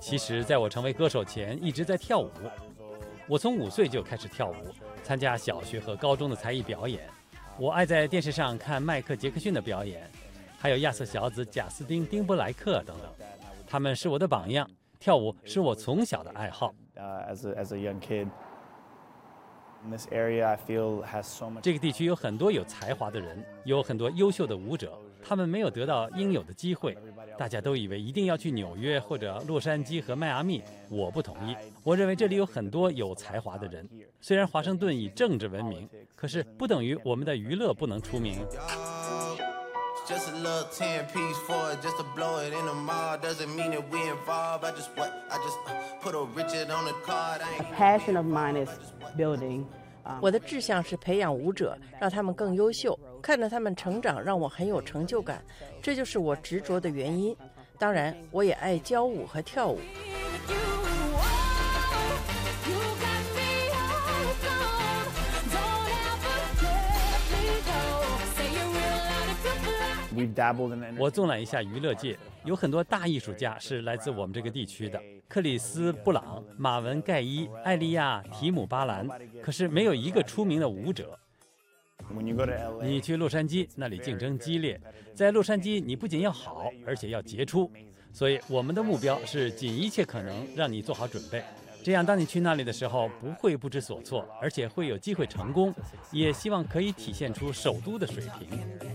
其实，在我成为歌手前，一直在跳舞。我从五岁就开始跳舞，参加小学和高中的才艺表演。我爱在电视上看迈克·杰克逊的表演，还有亚瑟小子、贾斯汀·丁布莱克等等，他们是我的榜样。跳舞是我从小的爱好。Uh, as, a, young kid, in this area, I feel has so much. 这个地区有很多有才华的人，有很多优秀的舞者，他们没有得到应有的机会。大家都以为一定要去纽约或者洛杉矶和迈阿密，我不同意。我认为这里有很多有才华的人。虽然华盛顿以政治闻名，可是不等于我们的娱乐不能出名。Just a little 10 piece for it, just to blow it in the mall. Doesn't mean that we involved. I just what? I just uh, put a Richard on the card. I ain't passion of mine is building. Um, 我的志向是培养舞者，让他们更优秀。看着他们成长，让我很有成就感，这就是我执着的原因。当然，我也爱教舞和跳舞。我纵览一下娱乐界，有很多大艺术家是来自我们这个地区的，克里斯·布朗、马文·盖伊、艾利亚·提姆·巴兰，可是没有一个出名的舞者。你去洛杉矶，那里竞争激烈，在洛杉矶你不仅要好，而且要杰出。所以我们的目标是尽一切可能让你做好准备，这样当你去那里的时候不会不知所措，而且会有机会成功。也希望可以体现出首都的水平。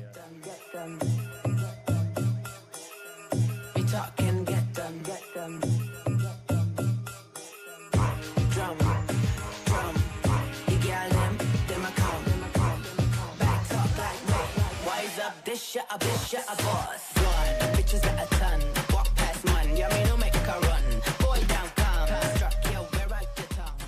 up, this shit up, this shit boss. Blood.